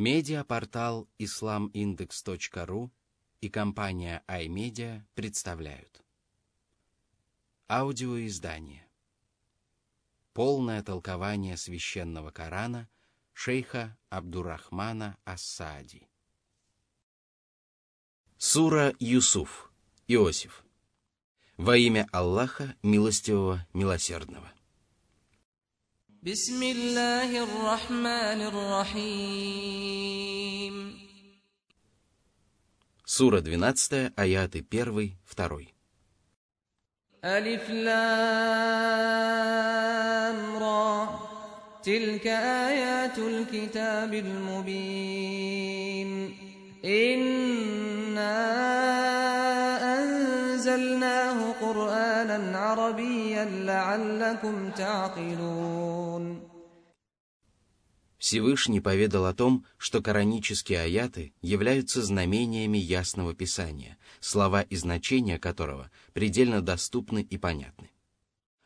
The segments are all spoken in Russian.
Медиапортал islamindex.ru и компания iMedia представляют. Аудиоиздание. Полное толкование священного Корана шейха Абдурахмана Ассади. Сура Юсуф. Иосиф. Во имя Аллаха Милостивого Милосердного بسم الله الرحمن الرحيم Сура 12, аяты 1, 2. ألف لام را تلك آيات الكتاب المبين إنا أنزلناه قرآنا عربيا لعلكم تعقلون Всевышний поведал о том, что коранические аяты являются знамениями ясного писания, слова и значения которого предельно доступны и понятны.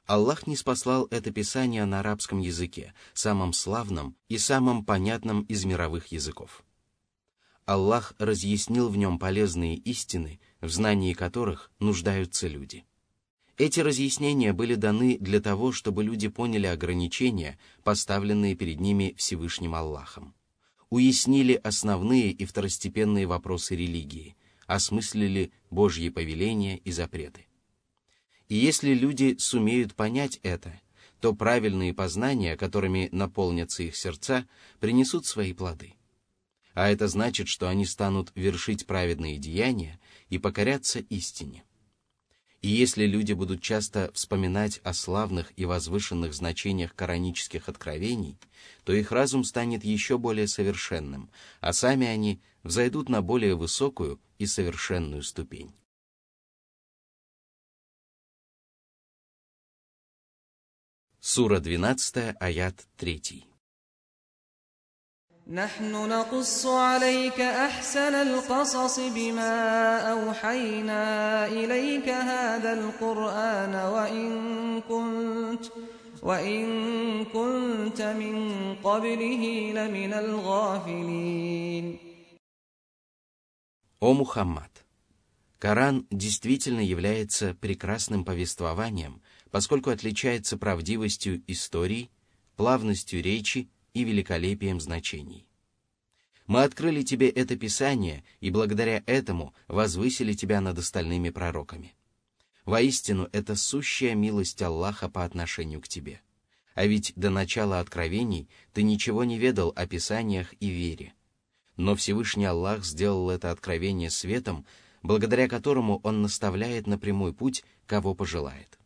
Аллах не спаслал это писание на арабском языке, самом славном и самом понятном из мировых языков. Аллах разъяснил в нем полезные истины, в знании которых нуждаются люди. Эти разъяснения были даны для того, чтобы люди поняли ограничения, поставленные перед ними Всевышним Аллахом, уяснили основные и второстепенные вопросы религии, осмыслили Божьи повеления и запреты. И если люди сумеют понять это, то правильные познания, которыми наполнятся их сердца, принесут свои плоды – а это значит, что они станут вершить праведные деяния и покоряться истине. И если люди будут часто вспоминать о славных и возвышенных значениях коранических откровений, то их разум станет еще более совершенным, а сами они взойдут на более высокую и совершенную ступень. Сура 12, аят 3. نحن نقص عليك أحسن القصص بما أوحينا إليك هذا القرآن وإن كنت وإن كنت من قبله لمن الغافلين О Мухаммад! Коран действительно является прекрасным повествованием, поскольку отличается правдивостью историй, плавностью речи и великолепием значений. Мы открыли тебе это Писание и благодаря этому возвысили тебя над остальными пророками. Воистину, это сущая милость Аллаха по отношению к тебе. А ведь до начала откровений ты ничего не ведал о Писаниях и вере. Но Всевышний Аллах сделал это откровение светом, благодаря которому Он наставляет на прямой путь, кого пожелает.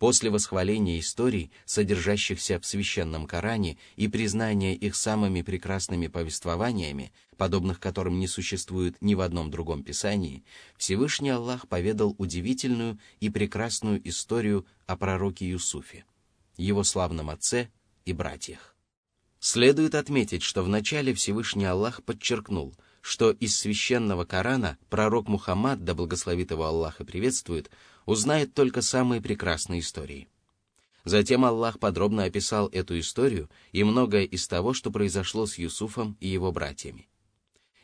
После восхваления историй, содержащихся в священном Коране, и признания их самыми прекрасными повествованиями, подобных которым не существует ни в одном другом писании, Всевышний Аллах поведал удивительную и прекрасную историю о пророке Юсуфе, его славном отце и братьях. Следует отметить, что вначале Всевышний Аллах подчеркнул, что из священного Корана пророк Мухаммад, да благословит его Аллах и приветствует, узнает только самые прекрасные истории. Затем Аллах подробно описал эту историю и многое из того, что произошло с Юсуфом и его братьями.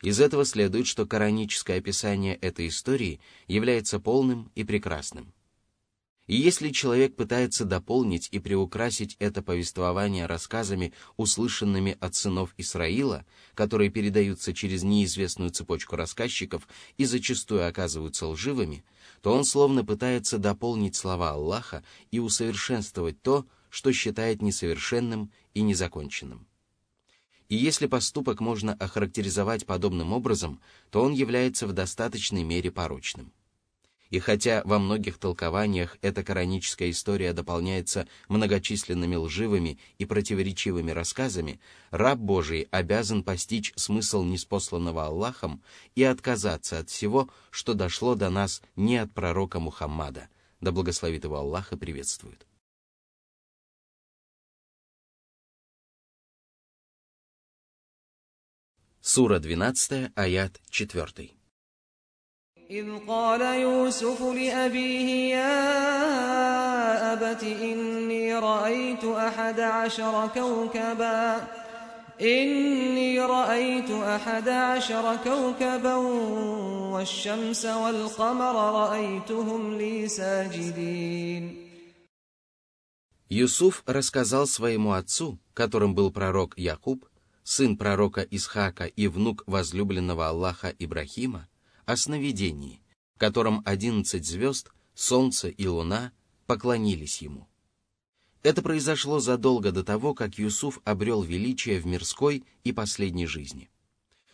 Из этого следует, что кораническое описание этой истории является полным и прекрасным. И если человек пытается дополнить и приукрасить это повествование рассказами, услышанными от сынов Исраила, которые передаются через неизвестную цепочку рассказчиков и зачастую оказываются лживыми, то он словно пытается дополнить слова Аллаха и усовершенствовать то, что считает несовершенным и незаконченным. И если поступок можно охарактеризовать подобным образом, то он является в достаточной мере порочным. И хотя во многих толкованиях эта кораническая история дополняется многочисленными лживыми и противоречивыми рассказами, раб Божий обязан постичь смысл неспосланного Аллахом и отказаться от всего, что дошло до нас не от пророка Мухаммада, да благословит его Аллах и приветствует. Сура 12, аят 4. إذ قال يوسف لأبيه يا أبت إني رأيت أحد عشر كوكبا إني رأيت أحد عشر كوكبا والشمس والقمر رأيتهم لي ساجدين Юсуф рассказал своему отцу, которым был пророк Якуб, сын пророка Исхака и внук возлюбленного Аллаха Ибрахима, о сновидении, в котором одиннадцать звезд, солнце и луна поклонились ему. Это произошло задолго до того, как Юсуф обрел величие в мирской и последней жизни.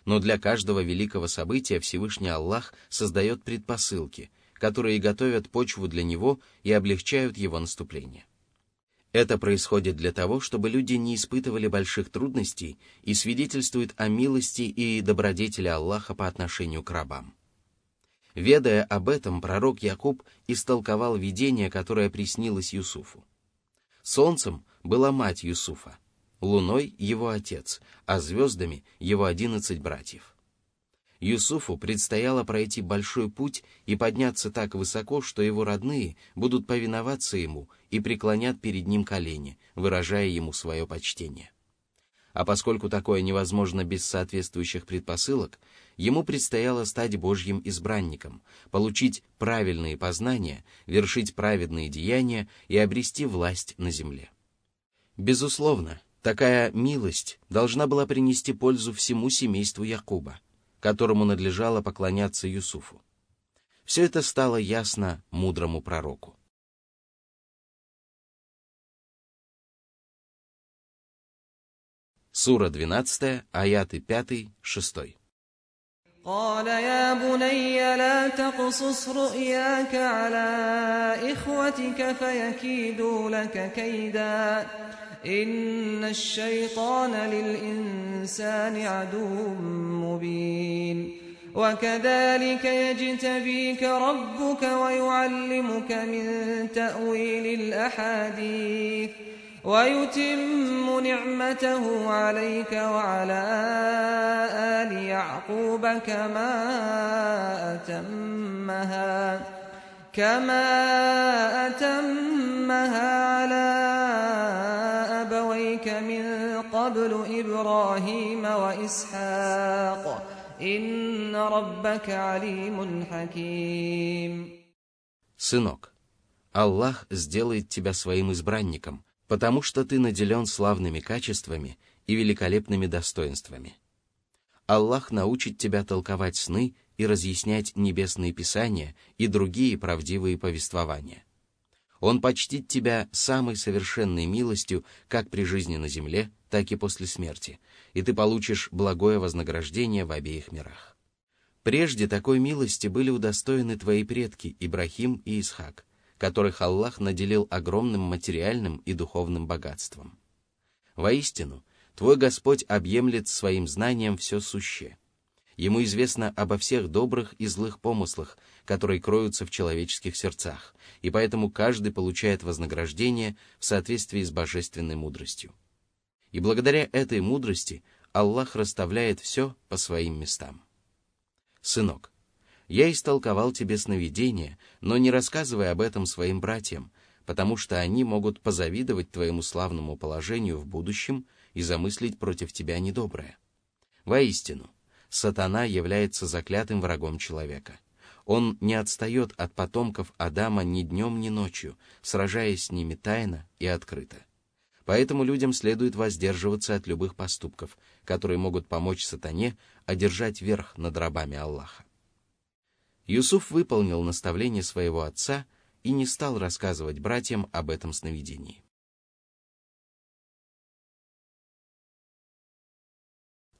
Но для каждого великого события Всевышний Аллах создает предпосылки, которые готовят почву для него и облегчают его наступление. Это происходит для того, чтобы люди не испытывали больших трудностей и свидетельствует о милости и добродетели Аллаха по отношению к рабам. Ведая об этом, пророк Якуб истолковал видение, которое приснилось Юсуфу. Солнцем была мать Юсуфа, луной — его отец, а звездами — его одиннадцать братьев. Юсуфу предстояло пройти большой путь и подняться так высоко, что его родные будут повиноваться ему и преклонят перед ним колени, выражая ему свое почтение. А поскольку такое невозможно без соответствующих предпосылок, ему предстояло стать Божьим избранником, получить правильные познания, вершить праведные деяния и обрести власть на земле. Безусловно, такая милость должна была принести пользу всему семейству Якуба, которому надлежало поклоняться Юсуфу. Все это стало ясно мудрому пророку. Сура 12, аяты 5-6. قال يا بني لا تقصص رؤياك على إخوتك فيكيدوا لك كيدا إن الشيطان للإنسان عدو مبين وكذلك يجتبيك ربك ويعلمك من تأويل الأحاديث ويتم نعمته عليك وعلى آل يعقوب كما أتمها كما أتمها على أبويك من قبل إبراهيم وإسحاق إن ربك عليم حكيم Сынок, Аллах сделает тебя своим избранником – потому что ты наделен славными качествами и великолепными достоинствами. Аллах научит тебя толковать сны и разъяснять небесные писания и другие правдивые повествования. Он почтит тебя самой совершенной милостью как при жизни на земле, так и после смерти, и ты получишь благое вознаграждение в обеих мирах. Прежде такой милости были удостоены твои предки Ибрахим и Исхак – которых Аллах наделил огромным материальным и духовным богатством. Воистину, твой Господь объемлет своим знанием все сущее. Ему известно обо всех добрых и злых помыслах, которые кроются в человеческих сердцах, и поэтому каждый получает вознаграждение в соответствии с божественной мудростью. И благодаря этой мудрости Аллах расставляет все по своим местам. Сынок, я истолковал тебе сновидение, но не рассказывай об этом своим братьям, потому что они могут позавидовать твоему славному положению в будущем и замыслить против тебя недоброе. Воистину, сатана является заклятым врагом человека. Он не отстает от потомков Адама ни днем, ни ночью, сражаясь с ними тайно и открыто. Поэтому людям следует воздерживаться от любых поступков, которые могут помочь сатане одержать верх над рабами Аллаха. Юсуф выполнил наставление своего отца и не стал рассказывать братьям об этом сновидении.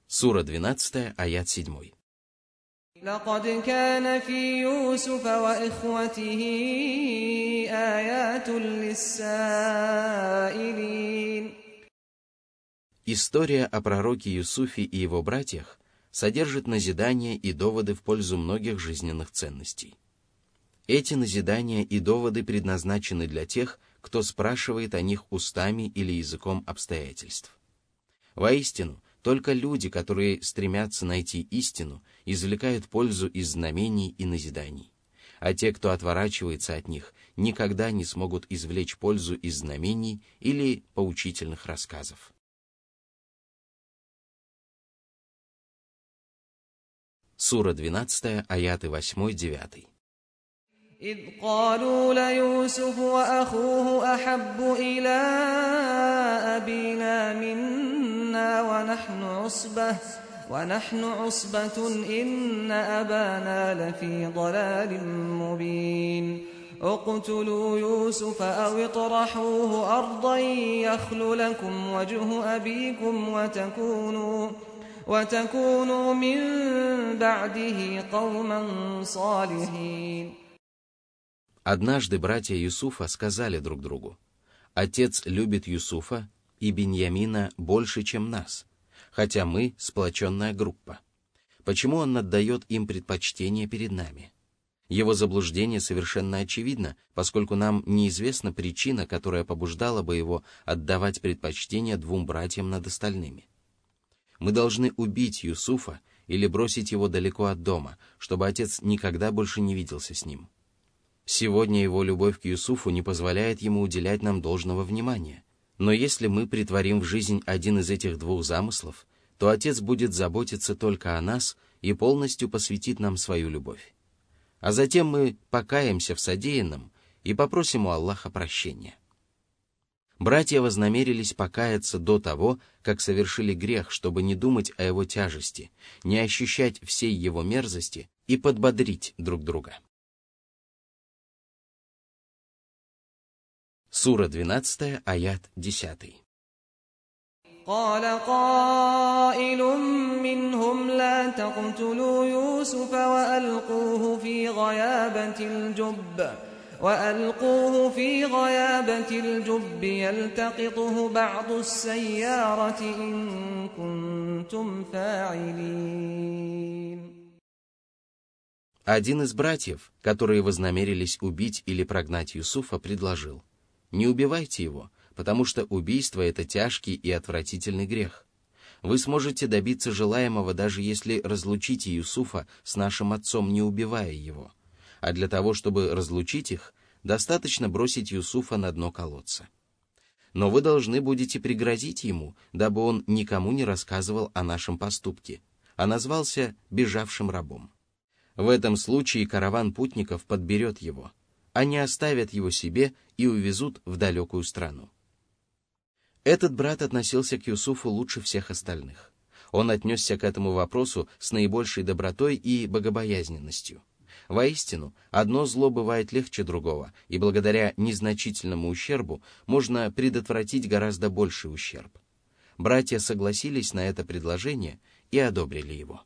Сура 12, аят 7. لقد كان في يوسف وإخوته آيات للسائلين История о пророке Юсуфе и его братьях содержит назидания и доводы в пользу многих жизненных ценностей. Эти назидания и доводы предназначены для тех, кто спрашивает о них устами или языком обстоятельств. Воистину, только люди, которые стремятся найти истину, извлекают пользу из знамений и назиданий. А те, кто отворачивается от них, никогда не смогут извлечь пользу из знамений или поучительных рассказов. Сура 12, аяты 8-9. إذ قالوا ليوسف وأخوه أحب إلى أبينا منا ونحن عصبة ونحن عصبة إن أبانا لفي ضلال مبين اقتلوا يوسف أو اطرحوه أرضا يخل لكم وجه أبيكم وتكونوا وتكونوا من بعده قوما صالحين Однажды братья Юсуфа сказали друг другу, «Отец любит Юсуфа и Беньямина больше, чем нас, хотя мы сплоченная группа. Почему он отдает им предпочтение перед нами?» Его заблуждение совершенно очевидно, поскольку нам неизвестна причина, которая побуждала бы его отдавать предпочтение двум братьям над остальными. Мы должны убить Юсуфа или бросить его далеко от дома, чтобы отец никогда больше не виделся с ним. Сегодня его любовь к Юсуфу не позволяет ему уделять нам должного внимания. Но если мы притворим в жизнь один из этих двух замыслов, то Отец будет заботиться только о нас и полностью посвятит нам свою любовь. А затем мы покаемся в содеянном и попросим у Аллаха прощения. Братья вознамерились покаяться до того, как совершили грех, чтобы не думать о его тяжести, не ощущать всей его мерзости и подбодрить друг друга. Сура 12, аят 10. قال قائل منهم لا تقتلوا يوسف وألقوه في غيابة الجب وألقوه في غيابة الجب يلتقطه بعض السيارة إن كنتم فاعلين Один из братьев, которые вознамерились убить или прогнать Юсуфа, предложил – не убивайте его, потому что убийство – это тяжкий и отвратительный грех. Вы сможете добиться желаемого, даже если разлучите Юсуфа с нашим отцом, не убивая его. А для того, чтобы разлучить их, достаточно бросить Юсуфа на дно колодца. Но вы должны будете пригрозить ему, дабы он никому не рассказывал о нашем поступке, а назвался бежавшим рабом. В этом случае караван путников подберет его – они оставят его себе и увезут в далекую страну. Этот брат относился к Юсуфу лучше всех остальных. Он отнесся к этому вопросу с наибольшей добротой и богобоязненностью. Воистину, одно зло бывает легче другого, и благодаря незначительному ущербу можно предотвратить гораздо больший ущерб. Братья согласились на это предложение и одобрили его.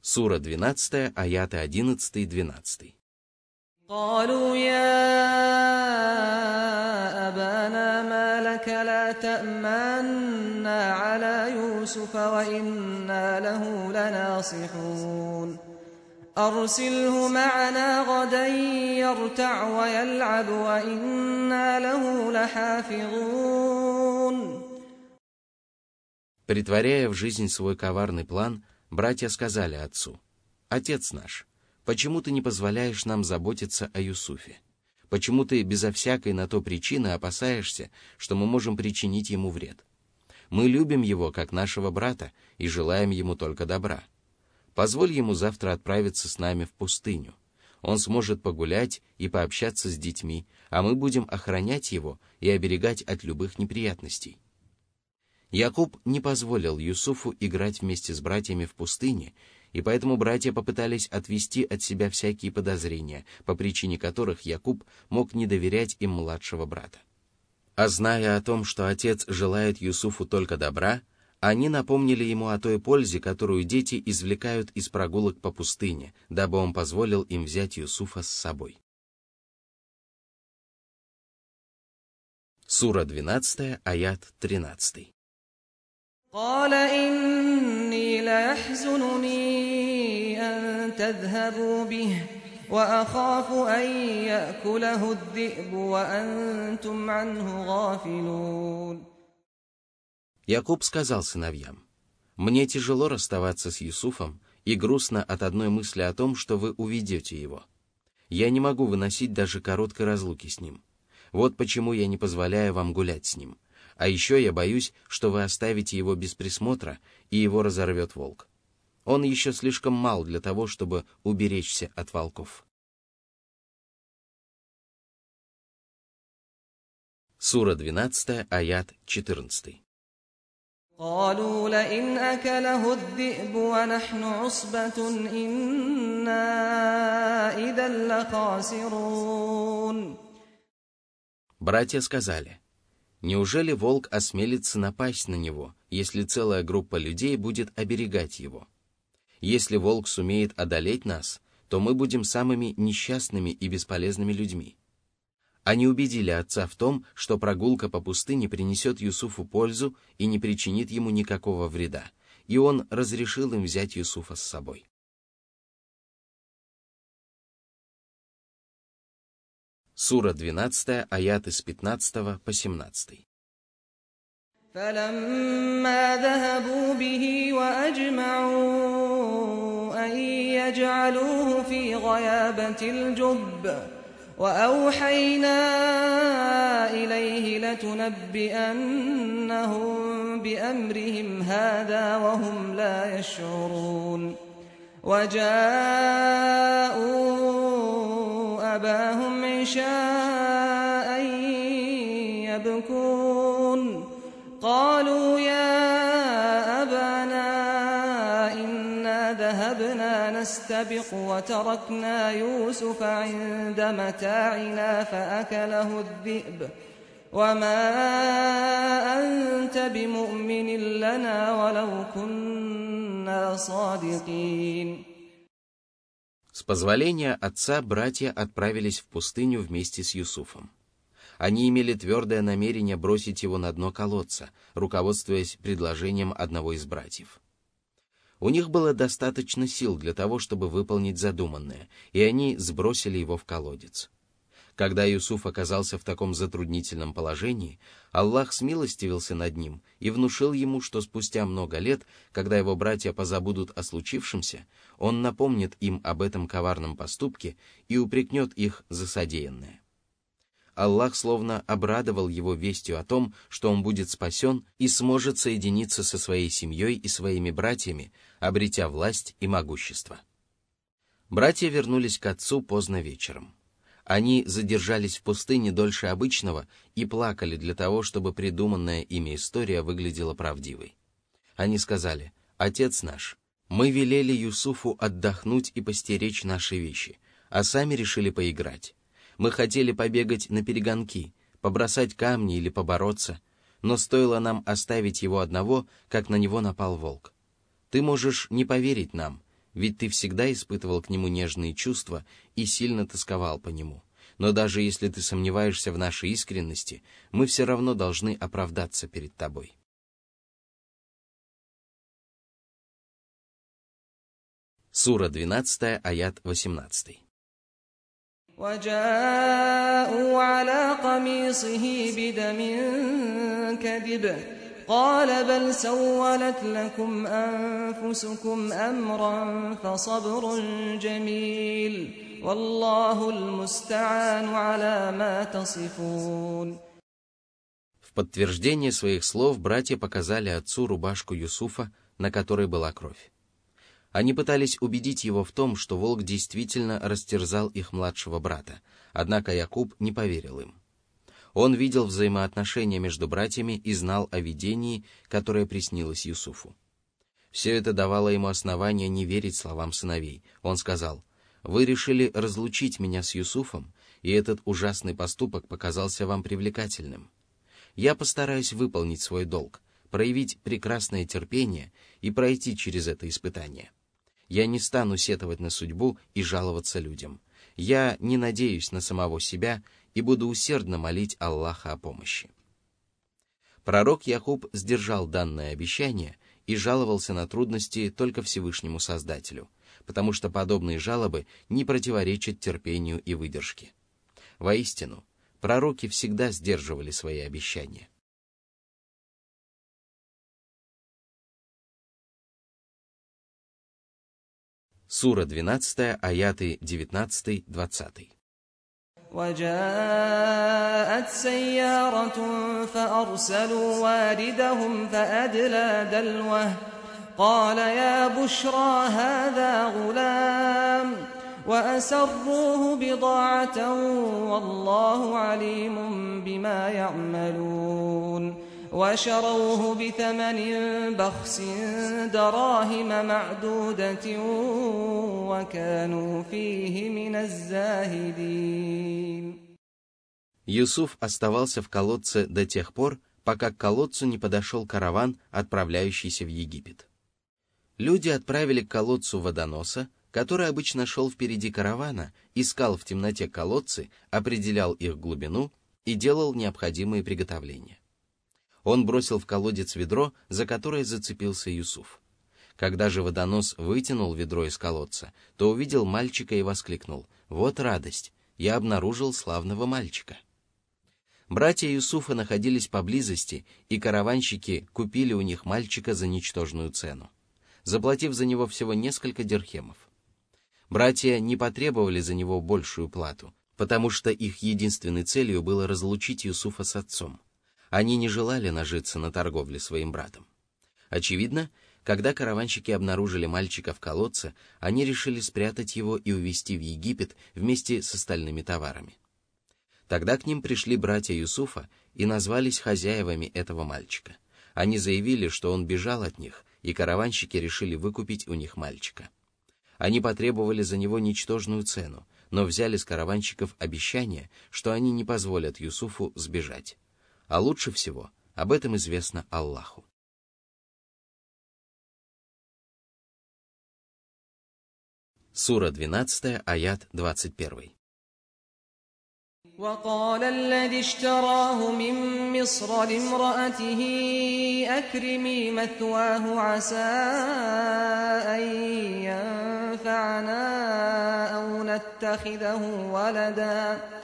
Сура 12, аяты 11 и 12. قالوا يا أبانا ما لك لا تأمنا على يوسف وإنا له لناصحون أرسله معنا غدا يرتع ويلعب وإنا له لحافظون Притворяя в жизнь свой коварный план, Братья сказали отцу, «Отец наш, почему ты не позволяешь нам заботиться о Юсуфе? Почему ты безо всякой на то причины опасаешься, что мы можем причинить ему вред? Мы любим его, как нашего брата, и желаем ему только добра. Позволь ему завтра отправиться с нами в пустыню. Он сможет погулять и пообщаться с детьми, а мы будем охранять его и оберегать от любых неприятностей. Якуб не позволил Юсуфу играть вместе с братьями в пустыне, и поэтому братья попытались отвести от себя всякие подозрения, по причине которых Якуб мог не доверять им младшего брата. А зная о том, что отец желает Юсуфу только добра, они напомнили ему о той пользе, которую дети извлекают из прогулок по пустыне, дабы он позволил им взять Юсуфа с собой. Сура 12, аят 13. قال إني ليحزنني أن تذهبوا به وأخاف أن يأكله الذئب وأنتم عنه غافلون Якуб сказал сыновьям, «Мне тяжело расставаться с Юсуфом и грустно от одной мысли о том, что вы уведете его. Я не могу выносить даже короткой разлуки с ним. Вот почему я не позволяю вам гулять с ним А еще я боюсь, что вы оставите его без присмотра, и его разорвет волк. Он еще слишком мал для того, чтобы уберечься от волков. Сура 12, аят 14. قالوا لئن أكله الذئب ونحن عصبة إنا إذا لخاسرون Братья сказали, неужели волк осмелится напасть на него, если целая группа людей будет оберегать его? Если волк сумеет одолеть нас, то мы будем самыми несчастными и бесполезными людьми. Они убедили отца в том, что прогулка по пустыне принесет Юсуфу пользу и не причинит ему никакого вреда, и он разрешил им взять Юсуфа с собой. Сура 12, аяты с 15 по 17. فلما ذهبوا به وأجمعوا أن يجعلوه في غيابة الجب. وأوحينا إليه لتنبئنهم بأمرهم هذا وهم لا يشعرون. وجاءوا أباهم عشاء يبكون. قالوا نستبق وتركنا يوسف عند متاعنا فأكله الذئب وما أنت بمؤمن لنا ولو كنا صادقين С позволения отца братья отправились в пустыню вместе с Юсуфом. Они имели твердое намерение бросить его на дно колодца, руководствуясь предложением одного из братьев. у них было достаточно сил для того, чтобы выполнить задуманное, и они сбросили его в колодец. Когда Юсуф оказался в таком затруднительном положении, Аллах смилостивился над ним и внушил ему, что спустя много лет, когда его братья позабудут о случившемся, он напомнит им об этом коварном поступке и упрекнет их за содеянное. Аллах словно обрадовал его вестью о том, что он будет спасен и сможет соединиться со своей семьей и своими братьями, обретя власть и могущество. Братья вернулись к отцу поздно вечером. Они задержались в пустыне дольше обычного и плакали для того, чтобы придуманная ими история выглядела правдивой. Они сказали, «Отец наш, мы велели Юсуфу отдохнуть и постеречь наши вещи, а сами решили поиграть. Мы хотели побегать на перегонки, побросать камни или побороться, но стоило нам оставить его одного, как на него напал волк. Ты можешь не поверить нам, ведь ты всегда испытывал к нему нежные чувства и сильно тосковал по нему. Но даже если ты сомневаешься в нашей искренности, мы все равно должны оправдаться перед тобой. Сура 12, аят 18. وجاءوا على قميصه بدم كذب قال بل سولت لكم أنفسكم أمرا فصبر جميل والله المستعان على ما تصفون В подтверждение своих слов братья показали отцу рубашку Юсуфа, на которой была кровь. Они пытались убедить его в том, что волк действительно растерзал их младшего брата, однако Якуб не поверил им. Он видел взаимоотношения между братьями и знал о видении, которое приснилось Юсуфу. Все это давало ему основание не верить словам сыновей. Он сказал, «Вы решили разлучить меня с Юсуфом, и этот ужасный поступок показался вам привлекательным. Я постараюсь выполнить свой долг, проявить прекрасное терпение и пройти через это испытание. Я не стану сетовать на судьбу и жаловаться людям. Я не надеюсь на самого себя и буду усердно молить Аллаха о помощи. Пророк Якуб сдержал данное обещание и жаловался на трудности только Всевышнему Создателю, потому что подобные жалобы не противоречат терпению и выдержке. Воистину, пророки всегда сдерживали свои обещания. Сура 12, аяты 19-20. وجاءت سيارة فأرسلوا واردهم فأدلى دلوه قال يا بشرى هذا غلام وأسروه بضاعة والله عليم بما يعملون وشروه بثمن بخس دراهم معدودة وكانوا فيه من الزاهدين Юсуф оставался в колодце до тех пор, пока к колодцу не подошел караван, отправляющийся в Египет. Люди отправили к колодцу водоноса, который обычно шел впереди каравана, искал в темноте колодцы, определял их глубину и делал необходимые приготовления. Он бросил в колодец ведро, за которое зацепился Юсуф. Когда же водонос вытянул ведро из колодца, то увидел мальчика и воскликнул «Вот радость! Я обнаружил славного мальчика!» Братья Юсуфа находились поблизости, и караванщики купили у них мальчика за ничтожную цену, заплатив за него всего несколько дирхемов. Братья не потребовали за него большую плату, потому что их единственной целью было разлучить Юсуфа с отцом. Они не желали нажиться на торговле своим братом. Очевидно, когда караванщики обнаружили мальчика в колодце, они решили спрятать его и увезти в Египет вместе с остальными товарами. Тогда к ним пришли братья Юсуфа и назвались хозяевами этого мальчика. Они заявили, что он бежал от них, и караванщики решили выкупить у них мальчика. Они потребовали за него ничтожную цену, но взяли с караванщиков обещание, что они не позволят Юсуфу сбежать а лучше всего об этом известно Аллаху. Сура 12, аят 21. وقال الذي اشتراه من مصر لامرأته أكرمي مثواه عسى أن ينفعنا أو نتخذه ولداً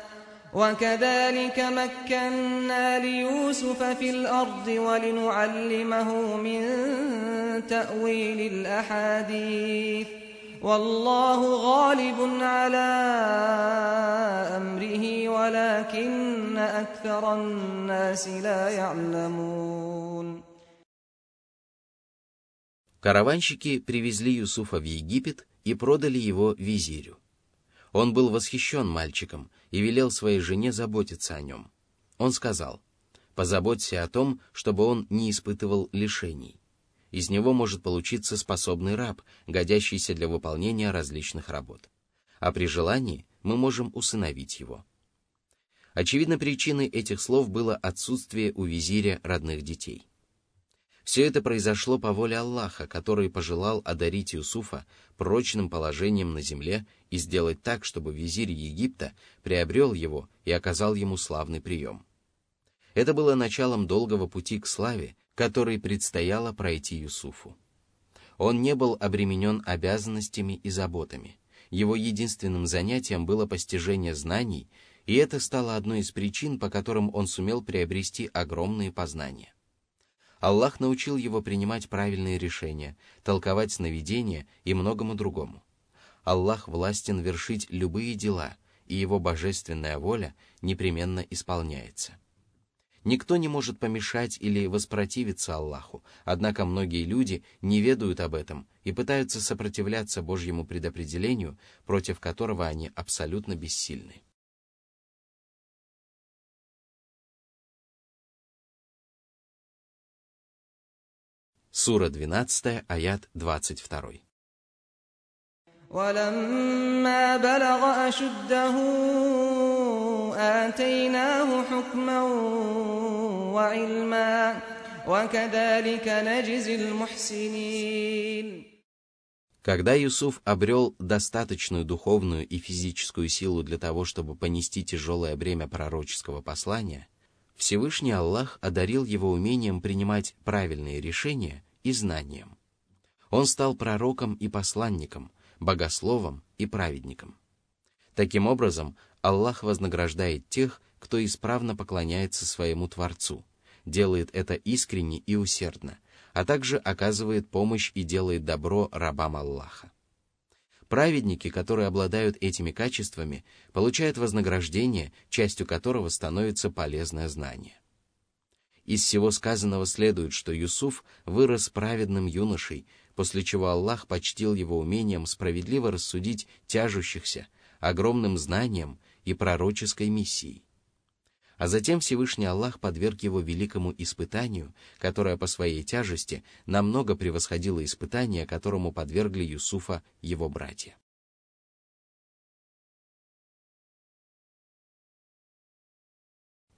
وكذلك مكنا ليوسف في الأرض ولنعلمه من تأويل الأحاديث والله غالب على أمره ولكن أكثر الناس لا يعلمون Караванщики привезли Юсуфа в Египет и продали его визирю. Он был восхищен мальчиком и велел своей жене заботиться о нем. Он сказал, «Позаботься о том, чтобы он не испытывал лишений. Из него может получиться способный раб, годящийся для выполнения различных работ. А при желании мы можем усыновить его». Очевидно, причиной этих слов было отсутствие у визиря родных детей. Все это произошло по воле Аллаха, который пожелал одарить Юсуфа прочным положением на земле и сделать так, чтобы визирь Египта приобрел его и оказал ему славный прием. Это было началом долгого пути к славе, который предстояло пройти Юсуфу. Он не был обременен обязанностями и заботами. Его единственным занятием было постижение знаний, и это стало одной из причин, по которым он сумел приобрести огромные познания. Аллах научил его принимать правильные решения, толковать сновидения и многому другому. Аллах властен вершить любые дела, и его божественная воля непременно исполняется. Никто не может помешать или воспротивиться Аллаху, однако многие люди не ведают об этом и пытаются сопротивляться Божьему предопределению, против которого они абсолютно бессильны. Сура 12, аят 22. ولما بلغ أشده آتيناه حكما وعلما وكذلك نجزي المحسنين Когда Юсуф обрел достаточную духовную и физическую силу для того, чтобы понести тяжелое бремя пророческого послания, Всевышний Аллах одарил его умением принимать правильные решения и знанием. Он стал пророком и посланником, богословом и праведником. Таким образом, Аллах вознаграждает тех, кто исправно поклоняется своему Творцу, делает это искренне и усердно, а также оказывает помощь и делает добро рабам Аллаха. Праведники, которые обладают этими качествами, получают вознаграждение, частью которого становится полезное знание. Из всего сказанного следует, что Юсуф вырос праведным юношей, после чего Аллах почтил его умением справедливо рассудить тяжущихся, огромным знанием и пророческой миссией. А затем Всевышний Аллах подверг его великому испытанию, которое по своей тяжести намного превосходило испытание, которому подвергли Юсуфа его братья.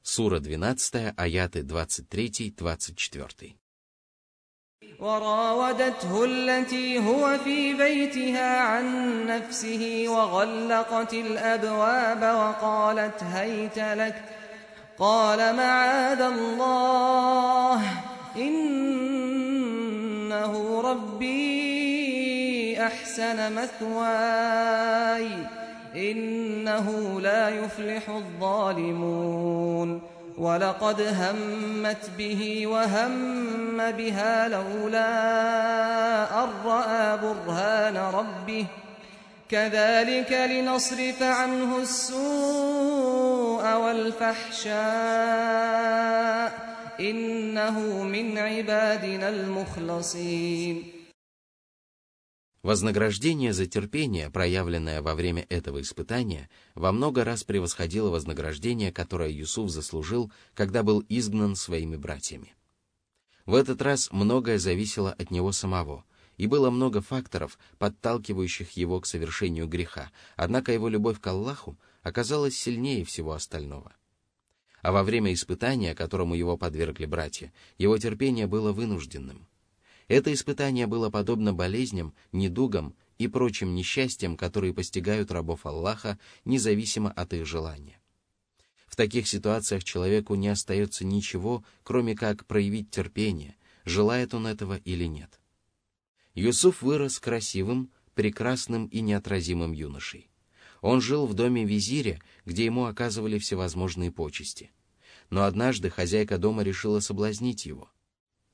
Сура 12, аяты 23-24. وراودته التي هو في بيتها عن نفسه وغلقت الأبواب وقالت هيت لك. قال معاذ الله إنه ربي أحسن مثواي إنه لا يفلح الظالمون. ولقد همت به وهم بها لولا أن رأى برهان ربه. كذلك لنصرف عنه السوء والفحشاء. إنه من عبادنا المخلصين. Вознаграждение за терпение, проявленное во время этого испытания, во много раз превосходило вознаграждение, которое Юсуф заслужил, когда был изгнан своими братьями. В этот раз многое зависело от него самого, и было много факторов, подталкивающих его к совершению греха, однако его любовь к Аллаху оказалась сильнее всего остального. А во время испытания, которому его подвергли братья, его терпение было вынужденным – это испытание было подобно болезням, недугам и прочим несчастьям, которые постигают рабов Аллаха, независимо от их желания. В таких ситуациях человеку не остается ничего, кроме как проявить терпение, желает он этого или нет. Юсуф вырос красивым, прекрасным и неотразимым юношей. Он жил в доме визиря, где ему оказывали всевозможные почести. Но однажды хозяйка дома решила соблазнить его.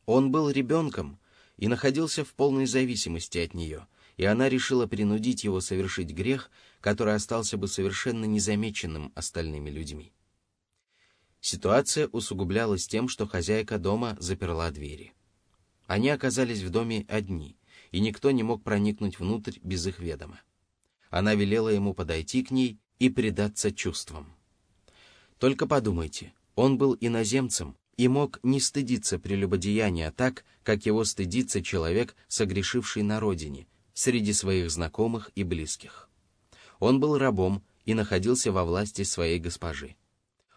Он был ребенком, и находился в полной зависимости от нее, и она решила принудить его совершить грех, который остался бы совершенно незамеченным остальными людьми. Ситуация усугублялась тем, что хозяйка дома заперла двери. Они оказались в доме одни, и никто не мог проникнуть внутрь без их ведома. Она велела ему подойти к ней и предаться чувствам. Только подумайте, он был иноземцем, и мог не стыдиться прелюбодеяния так, как его стыдится человек, согрешивший на родине, среди своих знакомых и близких. Он был рабом и находился во власти своей госпожи.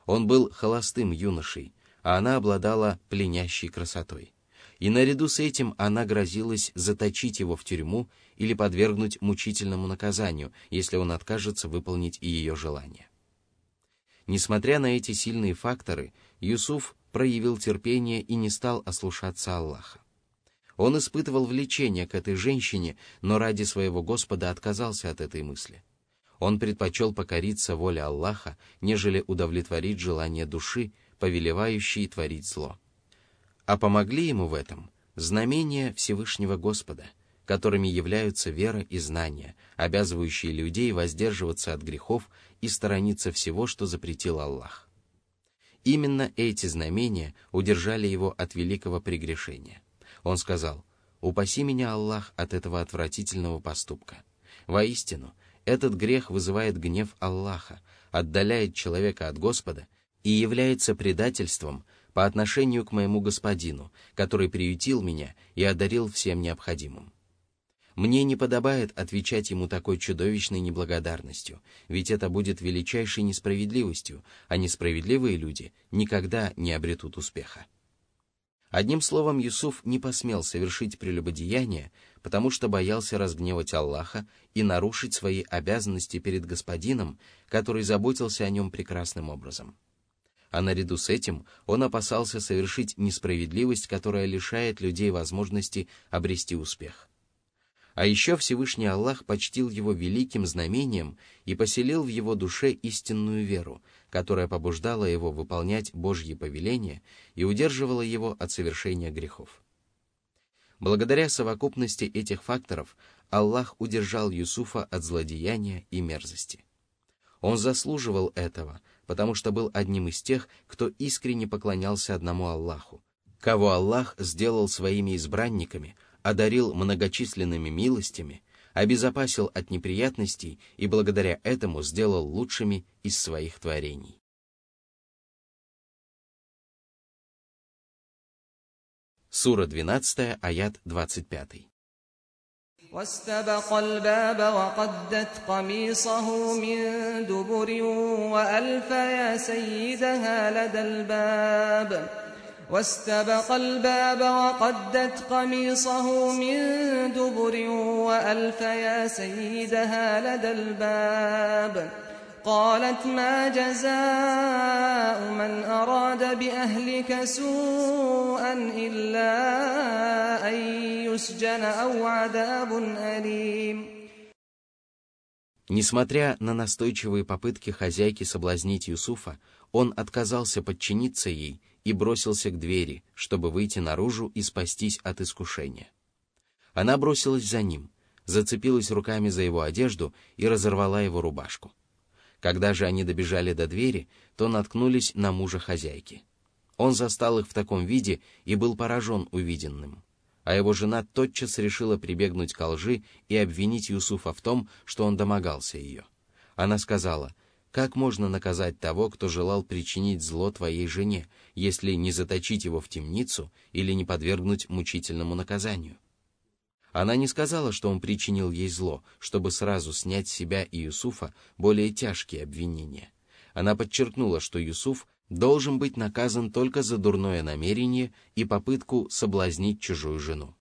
Он был холостым юношей, а она обладала пленящей красотой. И наряду с этим она грозилась заточить его в тюрьму или подвергнуть мучительному наказанию, если он откажется выполнить ее желание. Несмотря на эти сильные факторы, Юсуф проявил терпение и не стал ослушаться Аллаха. Он испытывал влечение к этой женщине, но ради своего Господа отказался от этой мысли. Он предпочел покориться воле Аллаха, нежели удовлетворить желание души, повелевающей творить зло. А помогли ему в этом знамения Всевышнего Господа, которыми являются вера и знания, обязывающие людей воздерживаться от грехов и сторониться всего, что запретил Аллах. Именно эти знамения удержали его от великого прегрешения. Он сказал, «Упаси меня, Аллах, от этого отвратительного поступка. Воистину, этот грех вызывает гнев Аллаха, отдаляет человека от Господа и является предательством по отношению к моему Господину, который приютил меня и одарил всем необходимым. Мне не подобает отвечать ему такой чудовищной неблагодарностью, ведь это будет величайшей несправедливостью, а несправедливые люди никогда не обретут успеха. Одним словом, Юсуф не посмел совершить прелюбодеяние, потому что боялся разгневать Аллаха и нарушить свои обязанности перед господином, который заботился о нем прекрасным образом. А наряду с этим он опасался совершить несправедливость, которая лишает людей возможности обрести успех – а еще Всевышний Аллах почтил его великим знамением и поселил в его душе истинную веру, которая побуждала его выполнять Божьи повеления и удерживала его от совершения грехов. Благодаря совокупности этих факторов Аллах удержал Юсуфа от злодеяния и мерзости. Он заслуживал этого, потому что был одним из тех, кто искренне поклонялся одному Аллаху, кого Аллах сделал своими избранниками, одарил многочисленными милостями, обезопасил от неприятностей и благодаря этому сделал лучшими из своих творений. Сура 12, аят 25. واستبق الباب وقدت قميصه من دبر وألف يا سيدها لدى الباب واستبق الباب وقدت قميصه من دبر وألف يا سيدها لدى الباب قالت ما جزاء من أراد بأهلك سوءا إلا أن يسجن أو عذاب أليم Несмотря на настойчивые попытки хозяйки соблазнить Юсуфа, он отказался подчиниться ей и бросился к двери, чтобы выйти наружу и спастись от искушения. Она бросилась за ним, зацепилась руками за его одежду и разорвала его рубашку. Когда же они добежали до двери, то наткнулись на мужа хозяйки. Он застал их в таком виде и был поражен увиденным. А его жена тотчас решила прибегнуть к лжи и обвинить Юсуфа в том, что он домогался ее. Она сказала, «Как можно наказать того, кто желал причинить зло твоей жене, если не заточить его в темницу или не подвергнуть мучительному наказанию?» Она не сказала, что он причинил ей зло, чтобы сразу снять с себя и Юсуфа более тяжкие обвинения. Она подчеркнула, что Юсуф должен быть наказан только за дурное намерение и попытку соблазнить чужую жену.